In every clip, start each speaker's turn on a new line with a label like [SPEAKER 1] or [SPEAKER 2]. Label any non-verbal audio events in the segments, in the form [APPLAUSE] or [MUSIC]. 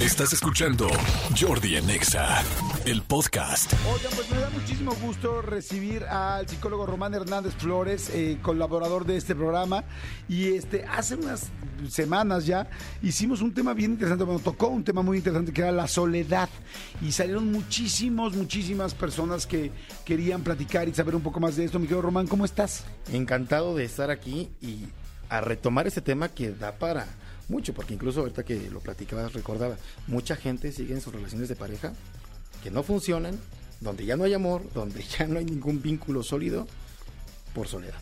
[SPEAKER 1] Estás escuchando Jordi Anexa, el podcast.
[SPEAKER 2] Oigan, pues me da muchísimo gusto recibir al psicólogo Román Hernández Flores, eh, colaborador de este programa. Y este, hace unas semanas ya hicimos un tema bien interesante, bueno, tocó un tema muy interesante que era la soledad. Y salieron muchísimos, muchísimas personas que querían platicar y saber un poco más de esto. Mi querido Román, ¿cómo estás?
[SPEAKER 3] Encantado de estar aquí y a retomar ese tema que da para mucho, porque incluso ahorita que lo platicabas recordaba, mucha gente sigue en sus relaciones de pareja que no funcionan, donde ya no hay amor, donde [LAUGHS] ya no hay ningún vínculo sólido, por soledad.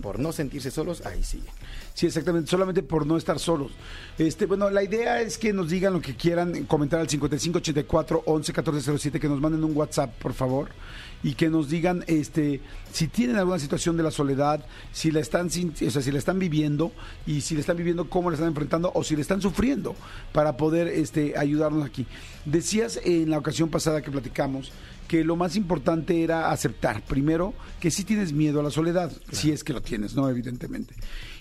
[SPEAKER 3] Por no sentirse solos, ahí sigue.
[SPEAKER 2] Sí, exactamente, solamente por no estar solos. Este, bueno, la idea es que nos digan lo que quieran, comentar al 5584 11 1407, que nos manden un WhatsApp, por favor, y que nos digan este si tienen alguna situación de la soledad, si la están o sea, si la están viviendo y si la están viviendo cómo la están enfrentando o si la están sufriendo para poder este ayudarnos aquí. Decías en la ocasión pasada que platicamos que lo más importante era aceptar, primero, que sí tienes miedo a la soledad, si es que lo tienes, ¿no? Evidentemente.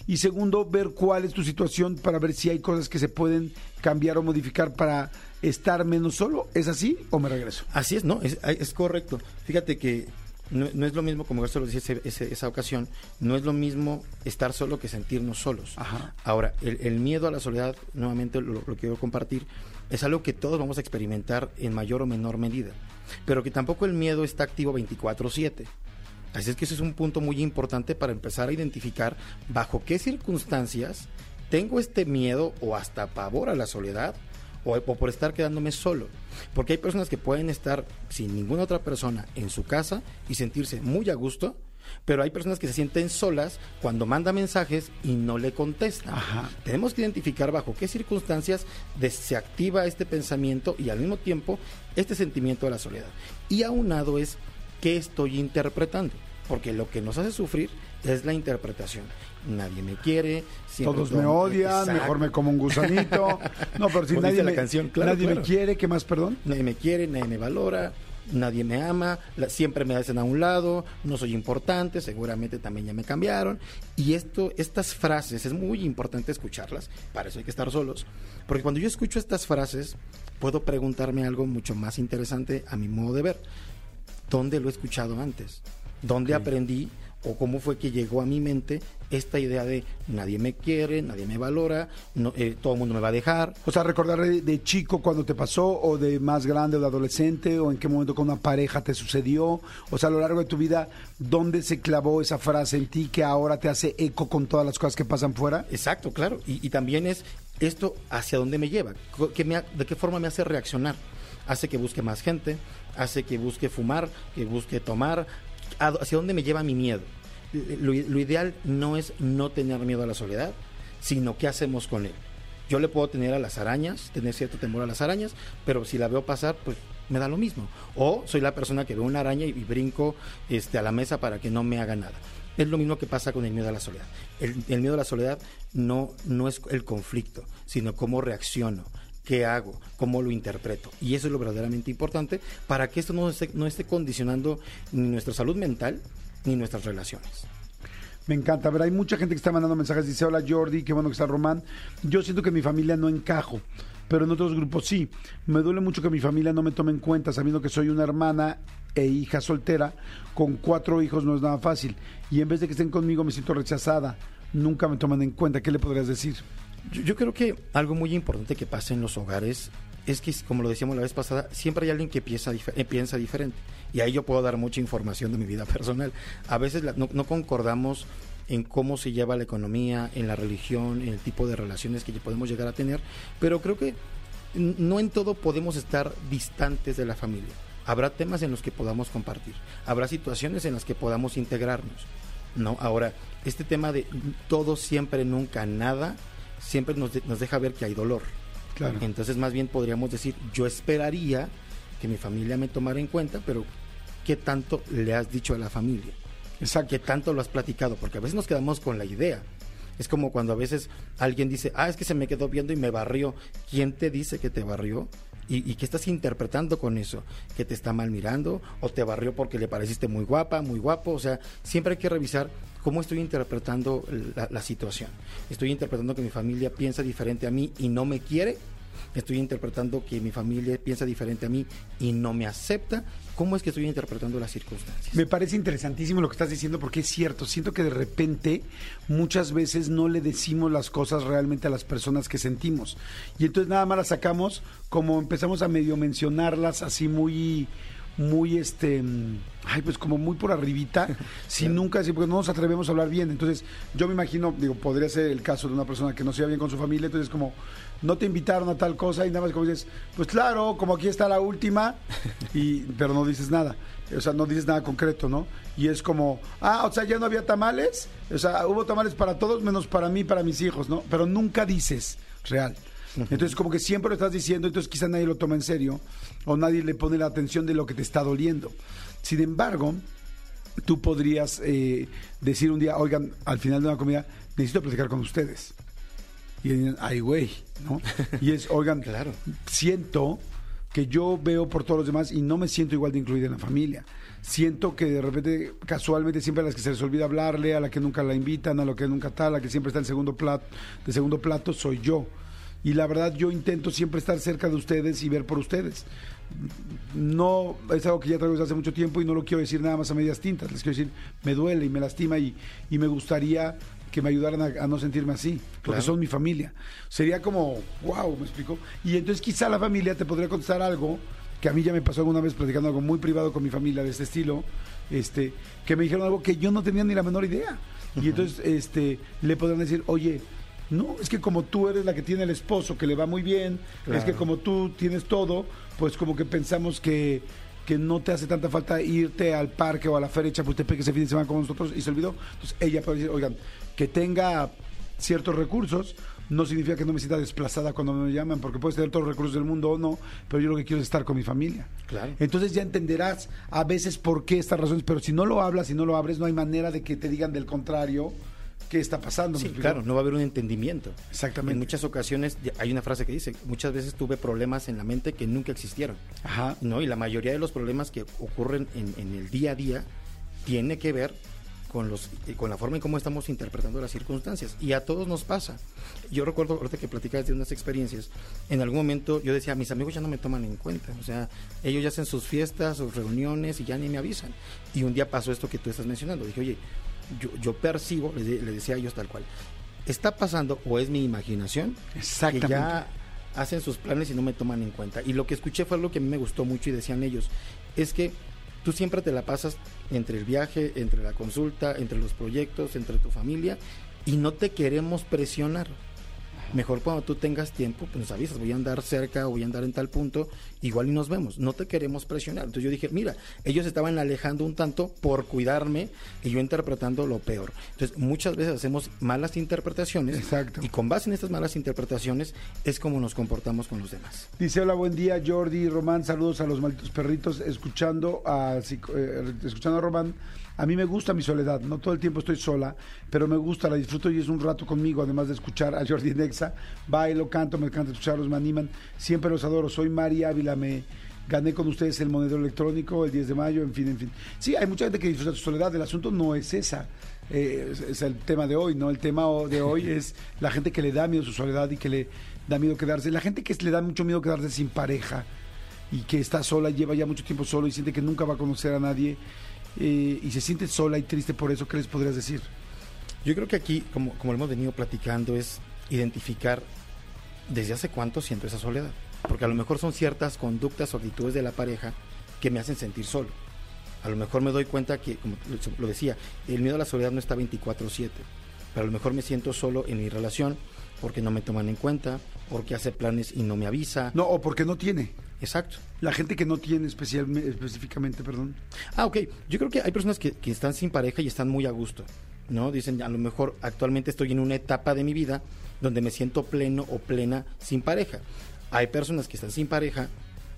[SPEAKER 2] Y segundo, ver cuál es tu situación para ver si hay cosas que se pueden cambiar o modificar para estar menos solo. ¿Es así o me regreso?
[SPEAKER 3] Así es, no, es, es correcto. Fíjate que no, es lo mismo, como esto lo decía esa ocasión, no es lo mismo estar solo que sentirnos solos. Ahora, el, miedo a la soledad, nuevamente lo, quiero compartir, es algo que todos vamos a experimentar en mayor o menor medida, pero que tampoco el miedo está activo 24/7. Así es que eso es un punto muy importante para empezar a identificar bajo qué circunstancias tengo este miedo o hasta pavor a la soledad o, por estar quedándome solo. Porque hay personas que pueden estar sin ninguna otra persona en su casa y sentirse muy a gusto, pero hay personas que se sienten solas cuando manda mensajes y no le contestan. Tenemos que identificar bajo qué circunstancias se activa este pensamiento y al mismo tiempo este sentimiento de la soledad. Y aunado es qué estoy interpretando, porque lo que nos hace sufrir es la interpretación nadie me quiere.
[SPEAKER 2] Todos me odian, mejor me como un gusanito. [LAUGHS] No, pero si nadie, me, nadie me quiere, ¿qué más, perdón?
[SPEAKER 3] Nadie me quiere, nadie me valora, nadie me ama, siempre me hacen a un lado, no soy importante, seguramente también ya me cambiaron. Y esto, estas frases, es muy importante escucharlas, para eso hay que estar solos, porque cuando yo escucho estas frases, puedo preguntarme algo mucho más interesante a mi modo de ver. ¿Dónde lo he escuchado antes? ¿Dónde aprendí? O cómo fue que llegó a mi mente esta idea de nadie me quiere, nadie me valora, no, eh, todo el mundo me va a dejar.
[SPEAKER 2] O sea, recordar de, chico cuando te pasó, o de más grande o de adolescente, o en qué momento con una pareja te sucedió. O sea, a lo largo de tu vida, ¿dónde se clavó esa frase en ti que ahora te hace eco con todas las cosas que pasan fuera?
[SPEAKER 3] Exacto, claro. Y, también es esto hacia dónde me lleva, ¿de qué forma me hace reaccionar? Hace que busque más gente, hace que busque fumar, que busque tomar, hacia dónde me lleva mi miedo. Lo, ideal no es no tener miedo a la soledad, sino qué hacemos con él. Yo le puedo tener a las arañas, tener cierto temor a las arañas, pero si la veo pasar, pues me da lo mismo. O soy la persona que ve una araña y, brinco este, a la mesa para que no me haga nada. Es lo mismo que pasa con el miedo a la soledad. El, miedo a la soledad no, no es el conflicto, sino cómo reacciono, qué hago, cómo lo interpreto. Y eso es lo verdaderamente importante para que esto no esté, no esté condicionando nuestra salud mental ni nuestras relaciones.
[SPEAKER 2] Me encanta. A ver, hay mucha gente que está mandando mensajes. Dice, hola Jordi, qué bueno que está Román. Yo siento que mi familia no encajo, pero en otros grupos sí. Me duele mucho que mi familia no me tome en cuenta, sabiendo que soy una hermana e hija soltera. Con cuatro hijos no es nada fácil. Y en vez de que estén conmigo me siento rechazada. Nunca me toman en cuenta. ¿Qué le podrías decir?
[SPEAKER 3] Yo, creo que algo muy importante que pasa en los hogares es que, como lo decíamos la vez pasada, siempre hay alguien que piensa, eh, piensa diferente. Y ahí yo puedo dar mucha información de mi vida [LAUGHS] personal. A veces no, concordamos en cómo se lleva la economía, en la religión, en el tipo de relaciones que podemos llegar a tener, pero creo que no en todo podemos estar distantes de la familia. Habrá temas en los que podamos compartir, habrá situaciones en las que podamos integrarnos. No, ahora, este tema de todo siempre, nunca, nada, siempre nos, nos deja ver que hay dolor. Claro. Entonces, más bien podríamos decir, yo esperaría que mi familia me tomara en cuenta, pero ¿qué tanto le has dicho a la familia? Exacto. ¿Qué tanto lo has platicado? Porque a veces nos quedamos con la idea. Es como cuando a veces alguien dice, ah, es que se me quedó viendo y me barrió. ¿Quién te dice que te barrió? ¿Y, qué estás interpretando con eso? ¿Que te está mal mirando? ¿O te barrió porque le pareciste muy guapa, muy guapo? O sea, siempre hay que revisar cómo estoy interpretando la, situación. ¿Estoy interpretando que mi familia piensa diferente a mí y no me quiere? Estoy interpretando que mi familia piensa diferente a mí y no me acepta, ¿cómo es que estoy interpretando las circunstancias?
[SPEAKER 2] Me parece interesantísimo lo que estás diciendo porque es cierto, siento que de repente muchas veces no le decimos las cosas realmente a las personas que sentimos y entonces nada más las sacamos como empezamos a medio mencionarlas así muy muy este ay pues como muy por arribita [LAUGHS] sin nunca así porque no nos atrevemos a hablar bien. Entonces yo me imagino digo podría ser el caso de una persona que no se va bien con su familia entonces como no te invitaron a tal cosa y nada más como dices pues claro como aquí está la última y pero no dices nada. O sea no dices nada concreto no y es como ah o sea ya no había tamales o sea hubo tamales para todos menos para mí para mis hijos no pero nunca dices real entonces, como que siempre lo estás diciendo, entonces quizá nadie lo toma en serio o nadie le pone la atención de lo que te está doliendo. Sin embargo, tú podrías eh, decir un día, oigan, al final de una comida, necesito platicar con ustedes. Y dicen, ay, güey, ¿no? [LAUGHS] Y es, oigan,
[SPEAKER 3] Claro.
[SPEAKER 2] siento que yo veo por todos los demás y no me siento igual de incluida en la familia. Siento que de repente, casualmente, siempre a las que se les olvida hablarle, a la que nunca la invitan, a lo que nunca tal, a la que siempre está en segundo plato, de segundo plato, soy yo. Y la verdad, yo intento siempre estar cerca de ustedes y ver por ustedes. No es algo que ya traigo desde hace mucho tiempo y no lo quiero decir nada más a medias tintas. Les quiero decir, me duele y me lastima y, y me gustaría que me ayudaran a, a no sentirme así, porque
[SPEAKER 3] Claro.
[SPEAKER 2] son mi familia. Sería como, wow, me explico. Y entonces quizá la familia te podría contestar algo que a mí ya me pasó alguna vez platicando algo muy privado con mi familia de este estilo, este, que me dijeron algo que yo no tenía ni la menor idea. Y entonces este, le podrían decir, oye, no, es que como tú eres la que tiene el esposo, que le va muy bien, es que como tú tienes todo, pues como que pensamos que, que no te hace tanta falta irte al parque o a la feria de Chapultepec ese fin de semana con nosotros y se olvidó. Entonces ella puede decir, oigan, que tenga ciertos recursos no significa que no me sienta desplazada cuando me llaman, porque puedes tener todos los recursos del mundo o no, pero yo lo que quiero es estar con mi familia.
[SPEAKER 3] Claro.
[SPEAKER 2] Entonces ya entenderás a veces por qué estas razones, pero si no lo hablas, si no lo abres, no hay manera de que te digan del contrario qué está pasando. ¿me
[SPEAKER 3] Sí, claro, no va a haber un entendimiento.
[SPEAKER 2] Exactamente.
[SPEAKER 3] En muchas ocasiones hay una frase que dice, muchas veces tuve problemas en la mente que nunca existieron.
[SPEAKER 2] Ajá.
[SPEAKER 3] ¿no? Y la mayoría de los problemas que ocurren en, en el día a día tiene que ver con los eh, con la forma en cómo estamos interpretando las circunstancias y a todos nos pasa. Yo recuerdo ahorita que platicabas de unas experiencias, en algún momento yo decía, mis amigos ya no me toman en cuenta, o sea, ellos ya hacen sus fiestas, sus reuniones y ya ni me avisan. Y un día pasó esto que tú estás mencionando, dije, "Oye, yo, yo percibo", le, de- le decía a ellos tal cual. Está pasando o es mi imaginación
[SPEAKER 2] Exactamente.
[SPEAKER 3] que ya hacen sus planes y no me toman en cuenta. Y lo que escuché fue algo que a mí me gustó mucho y decían ellos, es que tú siempre te la pasas entre el viaje, entre la consulta, entre los proyectos, entre tu familia y no te queremos presionar. Mejor cuando tú tengas tiempo, pues nos avisas, voy a andar cerca o voy a andar en tal punto, igual y nos vemos, no te queremos presionar. Entonces yo dije, mira, ellos estaban alejando un tanto por cuidarme y yo interpretando lo peor. Entonces muchas veces hacemos malas interpretaciones
[SPEAKER 2] Exacto.
[SPEAKER 3] y con base en estas malas interpretaciones es como nos comportamos con los demás.
[SPEAKER 2] Dice, hola, buen día, Jordi y Román, saludos a los malditos perritos, escuchando a, eh, escuchando a Román. A mí me gusta mi soledad, no todo el tiempo estoy sola, pero me gusta, la disfruto y es un rato conmigo, además de escuchar a Jordi Nexa. Bailo, canto, me encanta escucharlos, me animan, siempre los adoro. Soy María Ávila, me gané con ustedes el monedero electrónico el 10 de mayo, en fin, en fin. Sí, hay mucha gente que disfruta su soledad, el asunto no es esa. eh, es, es el tema de hoy, ¿no? El tema de hoy [LAUGHS] es la gente que le da miedo su soledad y que le da miedo quedarse. La gente que le da mucho miedo quedarse sin pareja y que está sola, lleva ya mucho tiempo solo y siente que nunca va a conocer a nadie eh, y se siente sola y triste por eso, ¿qué les podrías decir?
[SPEAKER 3] Yo creo que aquí, como, como lo hemos venido platicando, es identificar desde hace cuánto siento esa soledad. Porque a lo mejor son ciertas conductas o actitudes de la pareja que me hacen sentir solo. A lo mejor me doy cuenta que, como lo- lo decía, el miedo a la soledad no está 24/7. Pero a lo mejor me siento solo en mi relación porque no me toman en cuenta, porque hace planes y no me avisa.
[SPEAKER 2] No, o porque no tiene.
[SPEAKER 3] Exacto.
[SPEAKER 2] La gente que no tiene especial, específicamente, perdón.
[SPEAKER 3] Ah, ok. Yo creo que hay personas que, que están sin pareja y están muy a gusto, ¿no? Dicen, a lo mejor actualmente estoy en una etapa de mi vida donde me siento pleno o plena sin pareja. Hay personas que están sin pareja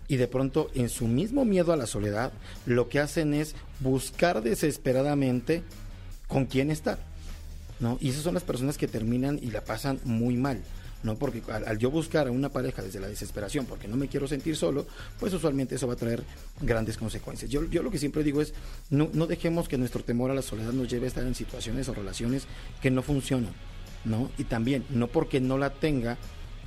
[SPEAKER 3] y de pronto en su mismo miedo a la soledad, lo que hacen es buscar desesperadamente con quién estar, ¿no? Y esas son las personas que terminan y la pasan muy mal. ¿No? Porque al, al yo buscar a una pareja desde la desesperación, porque no me quiero sentir solo, pues usualmente eso va a traer grandes consecuencias. Yo, yo lo que siempre digo es, no, no dejemos que nuestro temor a la soledad nos lleve a estar en situaciones o relaciones que no funcionan, ¿no? Y también, no porque no la tenga,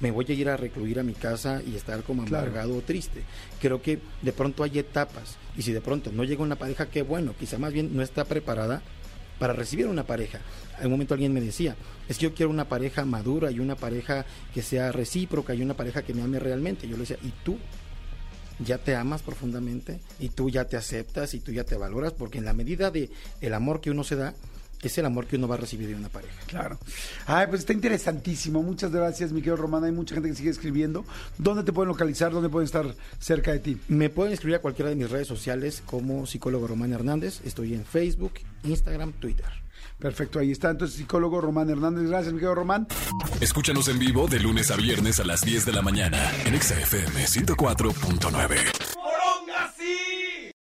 [SPEAKER 3] me voy a ir a recluir a mi casa y estar como amargado o triste. Creo que de pronto hay etapas y si de pronto no llega una pareja, qué bueno, quizá más bien no está preparada para recibir una pareja. En un momento alguien me decía, es que yo quiero una pareja madura y una pareja que sea recíproca y una pareja que me ame realmente. Yo le decía, ¿y tú? ya te amas profundamente y tú ya te aceptas y tú ya te valoras porque en la medida de el amor que uno se da es el amor que uno va a recibir de una pareja.
[SPEAKER 2] Claro. Ay, pues está interesantísimo. Muchas gracias, mi querido Román. Hay mucha gente que sigue escribiendo. ¿Dónde te pueden localizar? ¿Dónde pueden estar cerca de ti?
[SPEAKER 3] Me pueden escribir a cualquiera de mis redes sociales como psicólogo Román Hernández. Estoy en Facebook, Instagram, Twitter.
[SPEAKER 2] Perfecto, ahí está. Entonces, psicólogo Román Hernández. Gracias, mi querido Román.
[SPEAKER 1] Escúchanos en vivo de lunes a viernes a las 10 de la mañana en XFM 104.9.